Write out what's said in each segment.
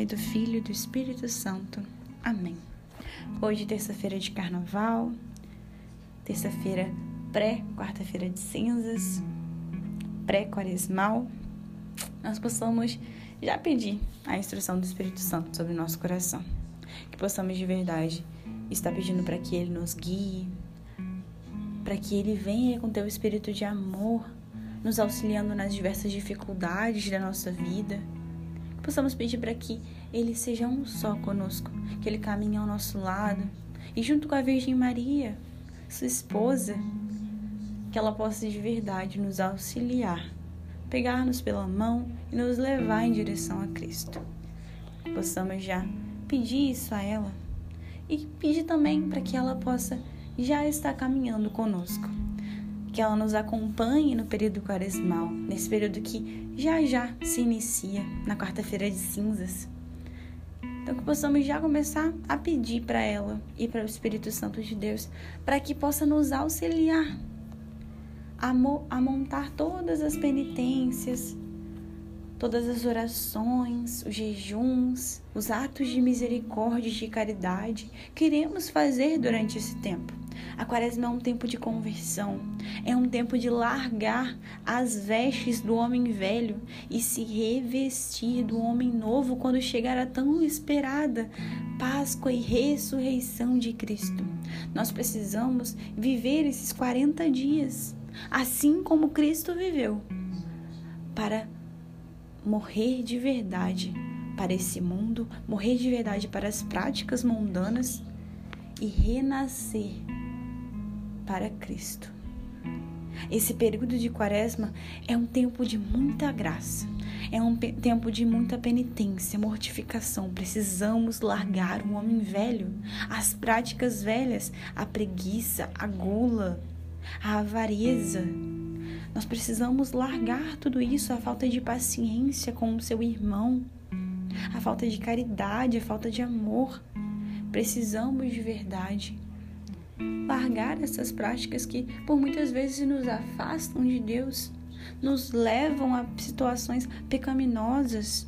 Pai, do Filho e do Espírito Santo. Amém. Hoje, terça-feira de carnaval, terça-feira pré-quarta-feira de cinzas, pré-quaresmal, nós possamos já pedir a instrução do Espírito Santo sobre o nosso coração. Que possamos de verdade estar pedindo para que Ele nos guie, para que Ele venha com teu espírito de amor, nos auxiliando nas diversas dificuldades da nossa vida possamos pedir para que Ele seja um só conosco, que Ele caminhe ao nosso lado e junto com a Virgem Maria, sua esposa, que ela possa de verdade nos auxiliar, pegar-nos pela mão e nos levar em direção a Cristo. Possamos já pedir isso a ela e pedir também para que ela possa já estar caminhando conosco que ela nos acompanhe no período quaresmal, nesse período que já já se inicia, na quarta-feira de cinzas. Então, que possamos já começar a pedir para ela e para o Espírito Santo de Deus, para que possa nos auxiliar a, a montar todas as penitências, todas as orações, os jejuns, os atos de misericórdia e de caridade que iremos fazer durante esse tempo. A quaresma é um tempo de conversão, é um tempo de largar as vestes do homem velho e se revestir do homem novo quando chegar a tão esperada Páscoa e ressurreição de Cristo. Nós precisamos viver esses 40 dias, assim como Cristo viveu, para morrer de verdade para esse mundo, morrer de verdade para as práticas mundanas e renascer para Cristo. Esse período de quaresma é um tempo de muita graça, é um tempo de muita penitência, mortificação. Precisamos largar o homem velho, as práticas velhas, a preguiça, a gula, a avareza. Nós precisamos largar tudo isso, a falta de paciência com o seu irmão, a falta de caridade, a falta de amor. Precisamos de verdade largar essas práticas que por muitas vezes nos afastam de Deus, nos levam a situações pecaminosas.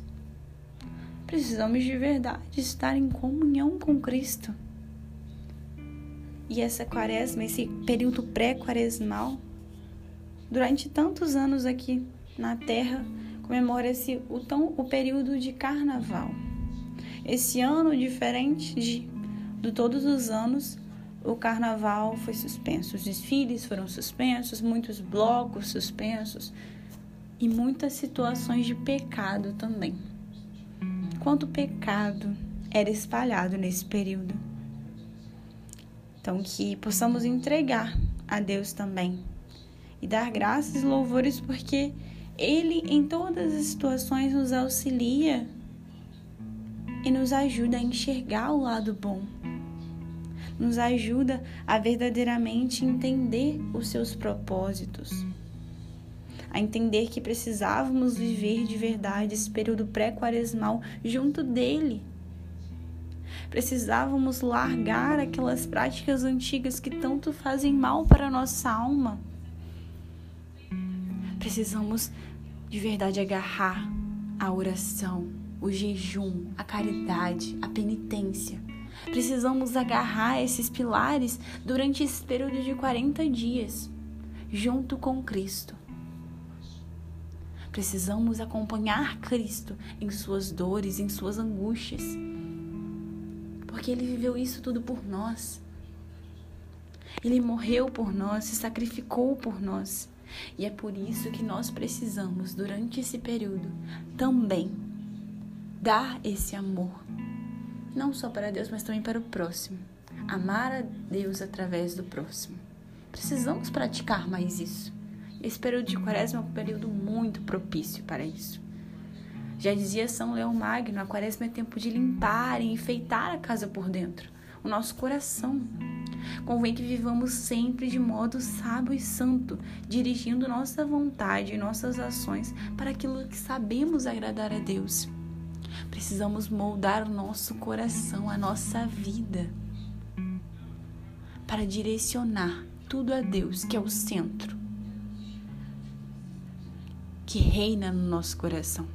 Precisamos de verdade estar em comunhão com Cristo. E essa quaresma, esse período pré-quaresmal, durante tantos anos aqui na Terra, comemora-se o, tão, o período de carnaval. Esse ano, diferente de, de todos os anos, o carnaval foi suspenso, os desfiles foram suspensos, muitos blocos suspensos e muitas situações de pecado também. Quanto pecado era espalhado nesse período. Então, que possamos entregar a Deus também e dar graças e louvores, porque Ele, em todas as situações, nos auxilia e nos ajuda a enxergar o lado bom nos ajuda a verdadeiramente entender os seus propósitos, a entender que precisávamos viver de verdade esse período pré-quaresmal junto dele. Precisávamos largar aquelas práticas antigas que tanto fazem mal para a nossa alma. Precisamos de verdade agarrar a oração, o jejum, a caridade, a penitência Precisamos agarrar esses pilares durante esse período de 40 dias, junto com Cristo. Precisamos acompanhar Cristo em suas dores, em suas angústias, porque Ele viveu isso tudo por nós. Ele morreu por nós, se sacrificou por nós. E é por isso que nós precisamos, durante esse período, também dar esse amor não só para Deus, mas também para o próximo. Amar a Deus através do próximo. Precisamos praticar mais isso. Esse período de quaresma é um período muito propício para isso. Já dizia São Leão Magno, a quaresma é tempo de limpar e enfeitar a casa por dentro, o nosso coração. Convém que vivamos sempre de modo sábio e santo, dirigindo nossa vontade e nossas ações para aquilo que sabemos agradar a Deus. Precisamos moldar o nosso coração, a nossa vida, para direcionar tudo a Deus, que é o centro, que reina no nosso coração.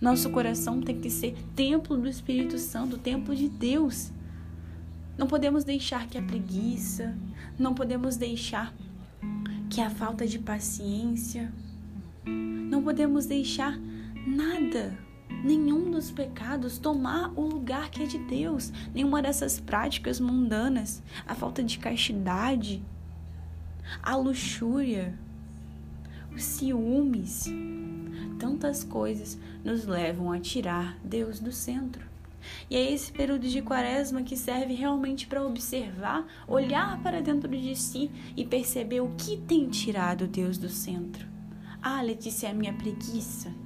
Nosso coração tem que ser templo do Espírito Santo, templo de Deus. Não podemos deixar que a preguiça, não podemos deixar que a falta de paciência, não podemos deixar nada, nenhum dos pecados tomar o lugar que é de Deus, nenhuma dessas práticas mundanas, a falta de castidade, a luxúria, os ciúmes, tantas coisas nos levam a tirar Deus do centro. E é esse período de quaresma que serve realmente para observar, olhar para dentro de si e perceber o que tem tirado Deus do centro. Ah, Letícia, é a minha preguiça.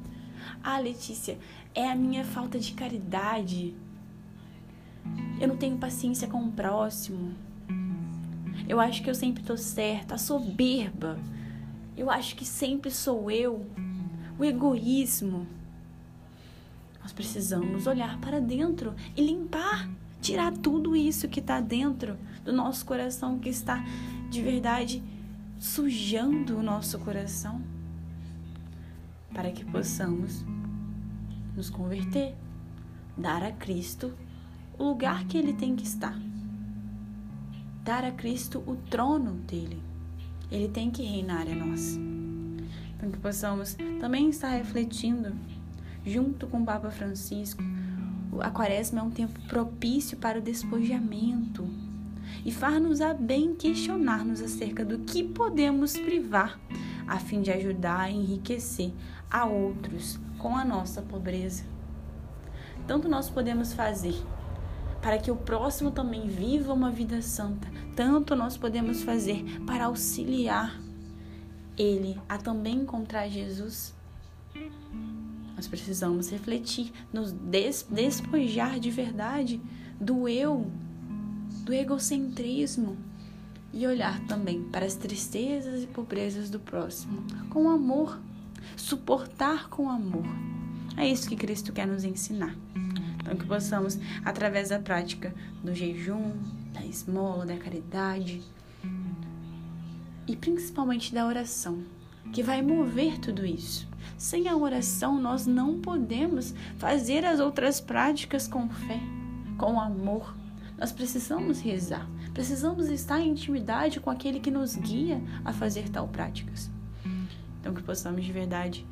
Ah, Letícia, é a minha falta de caridade. Eu não tenho paciência com o próximo. Eu acho que eu sempre estou certa, a soberba. Eu acho que sempre sou eu. O egoísmo. Nós precisamos olhar para dentro e limpar, tirar tudo isso que está dentro do nosso coração, que está de verdade sujando o nosso coração, para que possamos nos converter, dar a Cristo o lugar que ele tem que estar, dar a Cristo o trono dele. Ele tem que reinar em nós. Para que possamos também estar refletindo junto com o Papa Francisco, a quaresma é um tempo propício para o despojamento e far-nos a bem questionar-nos acerca do que podemos privar, a fim de ajudar a enriquecer a outros com a nossa pobreza. Tanto nós podemos fazer para que o próximo também viva uma vida santa, tanto nós podemos fazer para auxiliar ele a também encontrar Jesus. Nós precisamos refletir, nos des despojar de verdade do eu, do egocentrismo e olhar também para as tristezas e pobrezas do próximo com amor, suportar com amor. É isso que Cristo quer nos ensinar. Então, que possamos, através da prática do jejum, da esmola, da caridade e principalmente da oração, que vai mover tudo isso sem a oração, nós não podemos fazer as outras práticas com fé, com amor. Nós precisamos rezar, precisamos estar em intimidade com aquele que nos guia a fazer tal práticas. Então, que possamos de verdade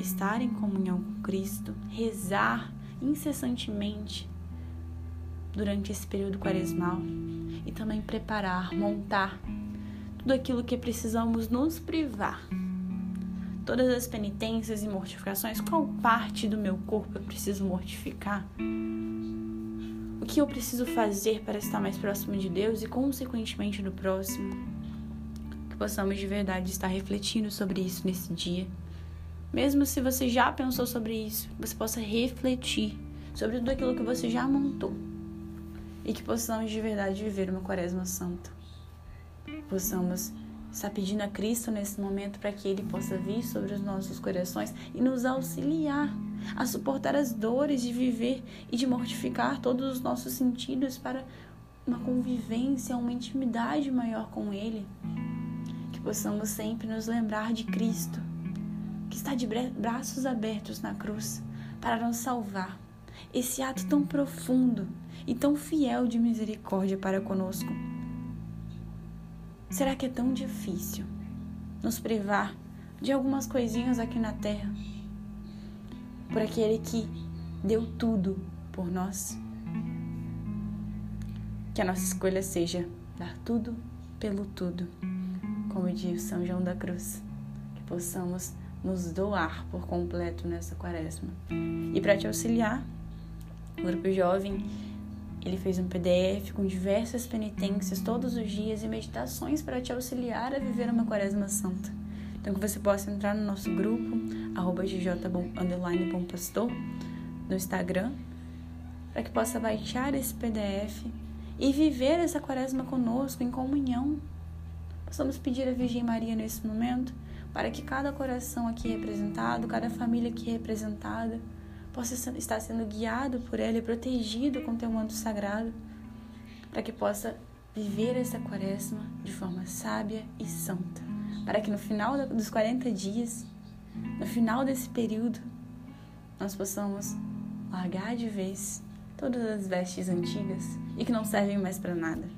estar em comunhão com Cristo, rezar incessantemente durante esse período quaresmal e também preparar, montar tudo aquilo que precisamos nos privar todas as penitências e mortificações, qual parte do meu corpo eu preciso mortificar? O que eu preciso fazer para estar mais próximo de Deus e, consequentemente, do próximo? Que possamos de verdade estar refletindo sobre isso nesse dia. Mesmo se você já pensou sobre isso, você possa refletir sobre tudo aquilo que você já montou. E que possamos de verdade viver uma quaresma santa. Possamos está pedindo a Cristo nesse momento para que Ele possa vir sobre os nossos corações e nos auxiliar a suportar as dores de viver e de mortificar todos os nossos sentidos para uma convivência, uma intimidade maior com Ele. Que possamos sempre nos lembrar de Cristo, que está de braços abertos na cruz para nos salvar. Esse ato tão profundo e tão fiel de misericórdia para conosco Será que é tão difícil nos privar de algumas coisinhas aqui na terra por aquele que deu tudo por nós? Que a nossa escolha seja dar tudo pelo tudo, como diz São João da Cruz, que possamos nos doar por completo nessa quaresma. E para te auxiliar, o grupo jovem ele fez um PDF com diversas penitências todos os dias e meditações para te auxiliar a viver uma quaresma santa. Então que você possa entrar no nosso grupo, arroba no Instagram, para que possa baixar esse PDF e viver essa quaresma conosco em comunhão. Possamos pedir a Virgem Maria nesse momento para que cada coração aqui representado, cada família aqui representada, possa estar sendo guiado por ela e protegido com teu manto sagrado, para que possa viver essa quaresma de forma sábia e santa, para que no final dos 40 dias, no final desse período, nós possamos largar de vez todas as vestes antigas e que não servem mais para nada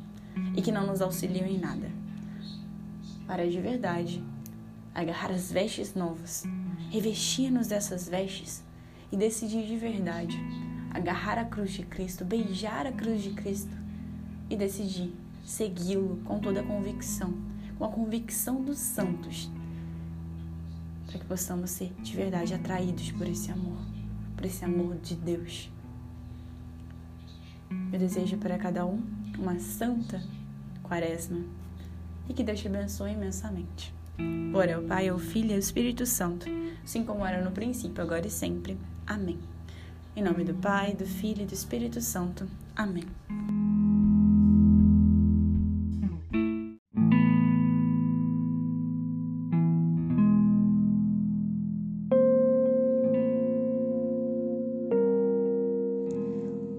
e que não nos auxiliam em nada, para de verdade agarrar as vestes novas, revestir-nos dessas vestes e decidir de verdade agarrar a cruz de Cristo, beijar a cruz de Cristo e decidir segui-lo com toda a convicção, com a convicção dos santos, para que possamos ser de verdade atraídos por esse amor, por esse amor de Deus. Eu desejo para cada um uma santa quaresma e que Deus te abençoe imensamente. Ora, o Pai, o Filho e o Espírito Santo, assim como era no princípio, agora e sempre. Amém. Em nome do Pai, do Filho e do Espírito Santo. Amém.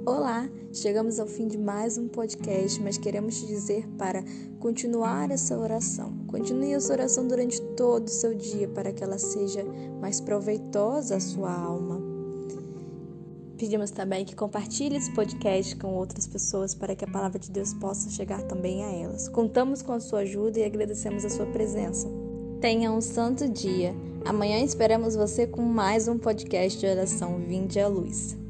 Olá, chegamos ao fim de mais um podcast, mas queremos te dizer para continuar essa oração. Continue essa oração durante todo o seu dia para que ela seja mais proveitosa à sua alma. Pedimos também que compartilhe esse podcast com outras pessoas para que a palavra de Deus possa chegar também a elas. Contamos com a sua ajuda e agradecemos a sua presença. Tenha um santo dia. Amanhã esperamos você com mais um podcast de oração Vinde à Luz.